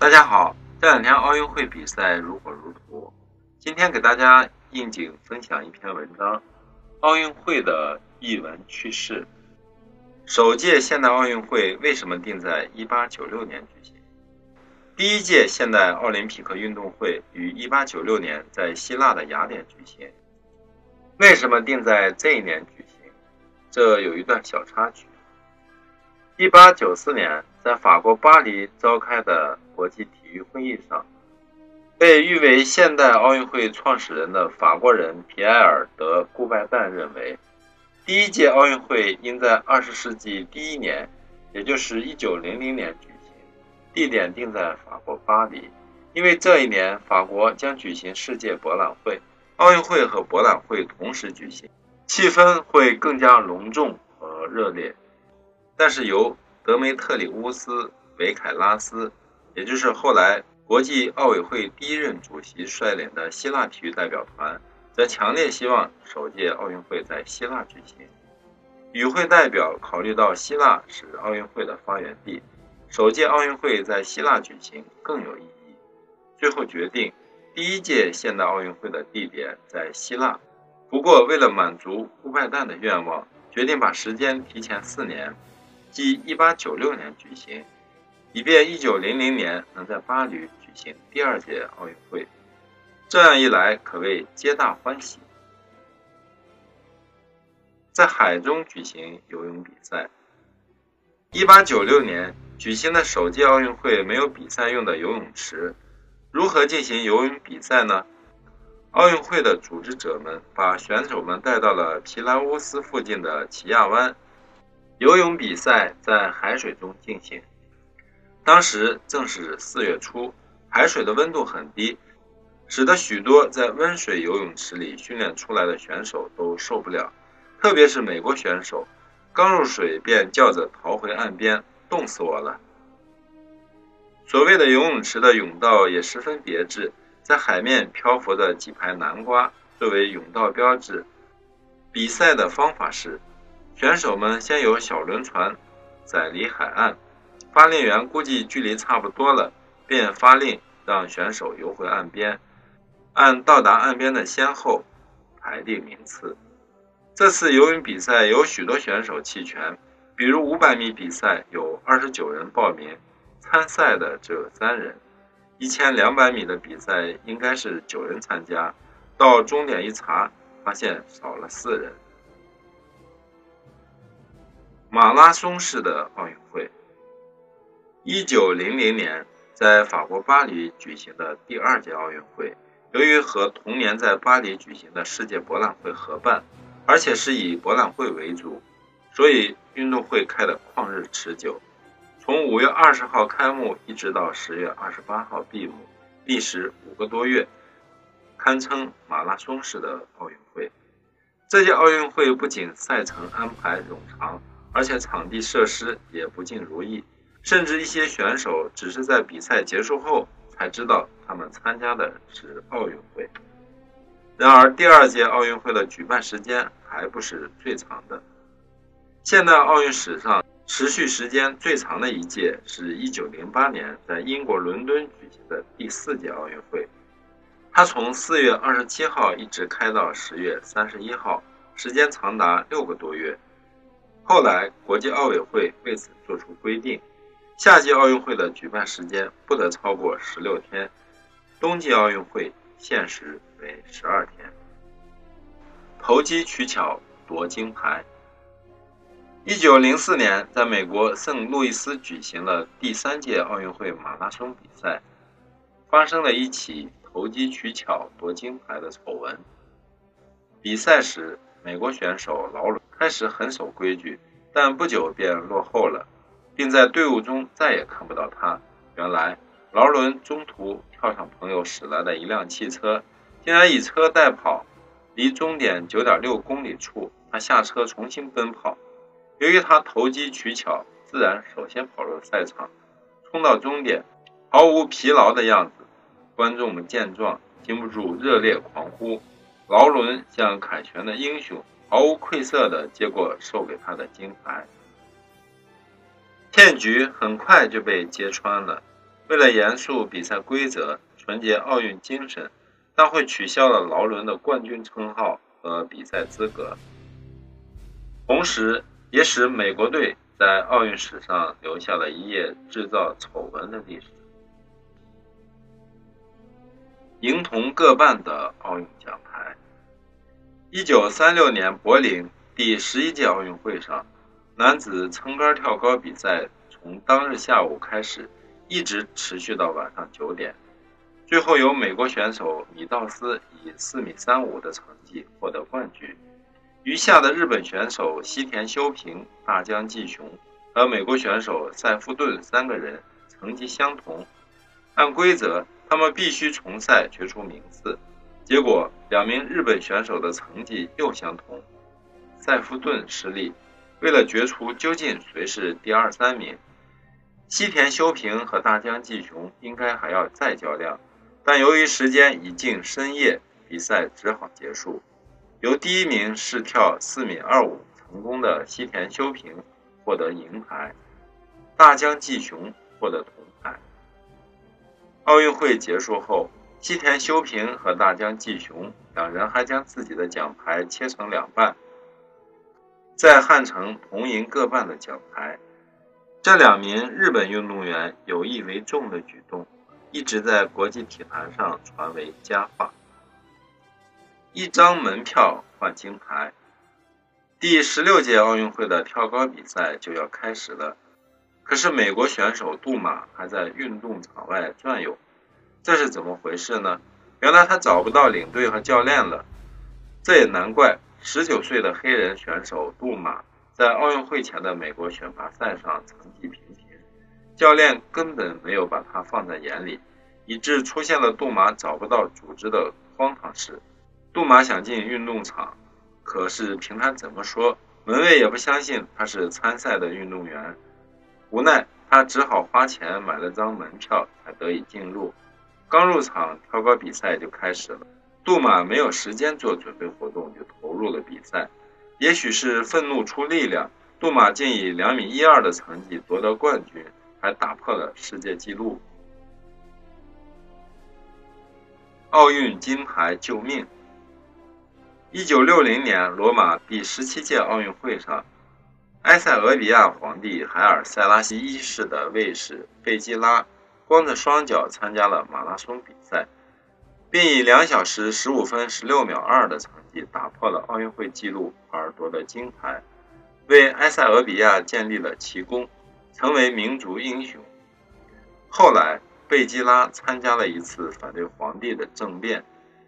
大家好，这两天奥运会比赛如火如荼。今天给大家应景分享一篇文章：奥运会的译文趣事。首届现代奥运会为什么定在1896年举行？第一届现代奥林匹克运动会于1896年在希腊的雅典举行。为什么定在这一年举行？这有一段小插曲。1894年，在法国巴黎召开的国际体育会议上，被誉为现代奥运会创始人的法国人皮埃尔·德·顾拜旦认为，第一届奥运会应在二十世纪第一年，也就是1900年举行，地点定在法国巴黎，因为这一年法国将举行世界博览会，奥运会和博览会同时举行，气氛会更加隆重和热烈。但是由德梅特里乌斯·维凯拉斯，也就是后来国际奥委会第一任主席率领的希腊体育代表团，则强烈希望首届奥运会在希腊举行。与会代表考虑到希腊是奥运会的发源地，首届奥运会在希腊举行更有意义，最后决定第一届现代奥运会的地点在希腊。不过，为了满足顾拜旦的愿望，决定把时间提前四年。即1896年举行，以便1900年能在巴黎举行第二届奥运会。这样一来，可谓皆大欢喜。在海中举行游泳比赛。1896年举行的首届奥运会没有比赛用的游泳池，如何进行游泳比赛呢？奥运会的组织者们把选手们带到了皮莱乌斯附近的奇亚湾。游泳比赛在海水中进行，当时正是四月初，海水的温度很低，使得许多在温水游泳池里训练出来的选手都受不了，特别是美国选手，刚入水便叫着逃回岸边，冻死我了。所谓的游泳池的泳道也十分别致，在海面漂浮的几排南瓜作为泳道标志。比赛的方法是。选手们先由小轮船载离海岸，发令员估计距离差不多了，便发令让选手游回岸边，按到达岸边的先后排定名次。这次游泳比赛有许多选手弃权，比如500米比赛有29人报名，参赛的只有三人；1200米的比赛应该是九人参加，到终点一查，发现少了四人。马拉松式的奥运会，一九零零年在法国巴黎举行的第二届奥运会，由于和同年在巴黎举行的世界博览会合办，而且是以博览会为主，所以运动会开得旷日持久，从五月二十号开幕一直到十月二十八号闭幕，历时五个多月，堪称马拉松式的奥运会。这届奥运会不仅赛程安排冗长。而且场地设施也不尽如意，甚至一些选手只是在比赛结束后才知道他们参加的是奥运会。然而，第二届奥运会的举办时间还不是最长的。现代奥运史上持续时间最长的一届是一九零八年在英国伦敦举行的第四届奥运会，它从四月二十七号一直开到十月三十一号，时间长达六个多月。后来，国际奥委会为此作出规定：夏季奥运会的举办时间不得超过十六天，冬季奥运会限时为十二天。投机取巧夺金牌。一九零四年，在美国圣路易斯举行了第三届奥运会马拉松比赛，发生了一起投机取巧夺金牌的丑闻。比赛时，美国选手劳伦。开始很守规矩，但不久便落后了，并在队伍中再也看不到他。原来劳伦中途跳上朋友驶来的一辆汽车，竟然以车代跑，离终点九点六公里处，他下车重新奔跑。由于他投机取巧，自然首先跑入赛场，冲到终点，毫无疲劳的样子。观众们见状，禁不住热烈狂呼：“劳伦像凯旋的英雄！”毫无愧色地接过授给他的金牌，骗局很快就被揭穿了。为了严肃比赛规则、纯洁奥运精神，大会取消了劳伦的冠军称号和比赛资格，同时也使美国队在奥运史上留下了一页制造丑闻的历史。银铜各半的奥运奖牌。一九三六年柏林第十一届奥运会上，男子撑杆跳高比赛从当日下午开始。一直持续到晚上九点，最后由美国选手米道斯以四米三五的成绩获得冠军。余下的日本选手西田修平、大江继雄和美国选手塞夫顿三个人成绩相同。按规则，他们必须重赛决出名次。结果，两名日本选手的成绩又相同。塞夫顿失利。为了决出究竟谁是第二、三名。西田修平和大江纪雄应该还要再较量，但由于时间已近深夜，比赛只好结束。由第一名试跳四米二五成功的西田修平获得银牌，大江纪雄获得铜牌。奥运会结束后，西田修平和大江纪雄两人还将自己的奖牌切成两半，在汉城铜银各半的奖牌。这两名日本运动员有意为重的举动，一直在国际体坛上传为佳话。一张门票换金牌。第十六届奥运会的跳高比赛就要开始了，可是美国选手杜马还在运动场外转悠，这是怎么回事呢？原来他找不到领队和教练了。这也难怪，十九岁的黑人选手杜马。在奥运会前的美国选拔赛上成绩平平，教练根本没有把他放在眼里，以致出现了杜马找不到组织的荒唐事。杜马想进运动场，可是凭他怎么说，门卫也不相信他是参赛的运动员。无奈，他只好花钱买了张门票，才得以进入。刚入场，跳高比赛就开始了。杜马没有时间做准备活动，就投入了比赛。也许是愤怒出力量，杜马竟以两米一二的成绩夺得冠军，还打破了世界纪录。奥运金牌救命。一九六零年罗马第十七届奥运会上，埃塞俄比亚皇帝海尔塞拉西一世的卫士贝基拉，光着双脚参加了马拉松比赛，并以两小时十五分十六秒二的成绩。打破了奥运会纪录而夺得金牌，为埃塞俄比亚建立了奇功，成为民族英雄。后来，贝基拉参加了一次反对皇帝的政变，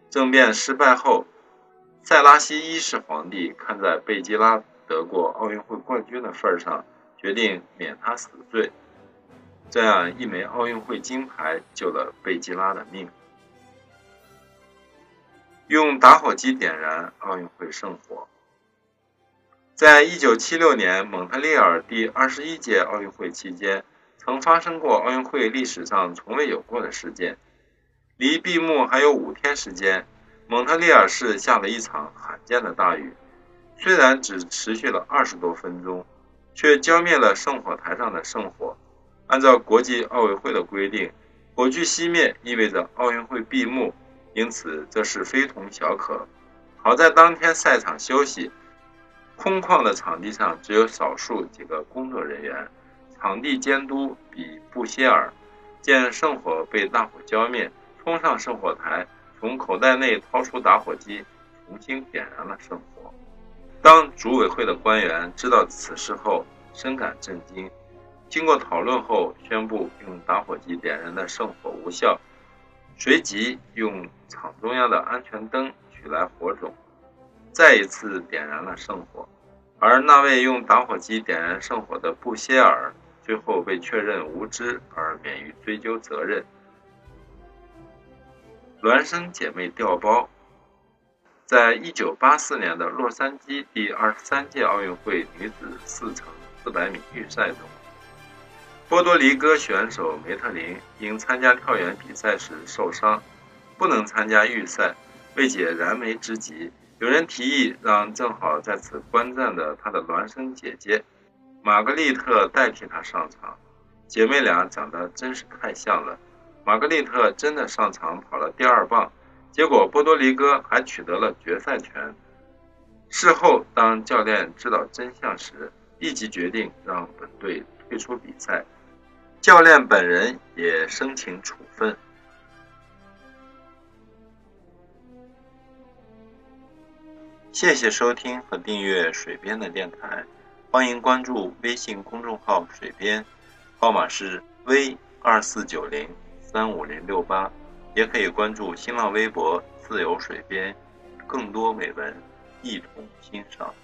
政变失败后，塞拉西一世皇帝看在贝基拉得过奥运会冠军的份上，决定免他死罪。这样一枚奥运会金牌救了贝吉拉的命。用打火机点燃奥运会圣火。在一九七六年蒙特利尔第二十一届奥运会期间，曾发生过奥运会历史上从未有过的事件。离闭幕还有五天时间，蒙特利尔市下了一场罕见的大雨，虽然只持续了二十多分钟，却浇灭了圣火台上的圣火。按照国际奥委会的规定，火炬熄灭意味着奥运会闭幕。因此，这是非同小可。好在当天赛场休息，空旷的场地上只有少数几个工作人员。场地监督比布歇尔见圣火被大火浇灭，冲上圣火台，从口袋内掏出打火机，重新点燃了圣火。当组委会的官员知道此事后，深感震惊。经过讨论后，宣布用打火机点燃的圣火无效。随即用场中央的安全灯取来火种，再一次点燃了圣火。而那位用打火机点燃圣火的布歇尔，最后被确认无知而免于追究责任。孪生姐妹掉包，在一九八四年的洛杉矶第二十三届奥运会女子四乘四百米预赛中。波多黎各选手梅特林因参加跳远比赛时受伤，不能参加预赛。为解燃眉之急，有人提议让正好在此观战的他的孪生姐姐玛格丽特代替他上场。姐妹俩长得真是太像了。玛格丽特真的上场跑了第二棒，结果波多黎各还取得了决赛权。事后，当教练知道真相时，立即决定让本队退出比赛。教练本人也申请处分。谢谢收听和订阅水边的电台，欢迎关注微信公众号“水边”，号码是 V 二四九零三五零六八，也可以关注新浪微博“自由水边”，更多美文一同欣赏。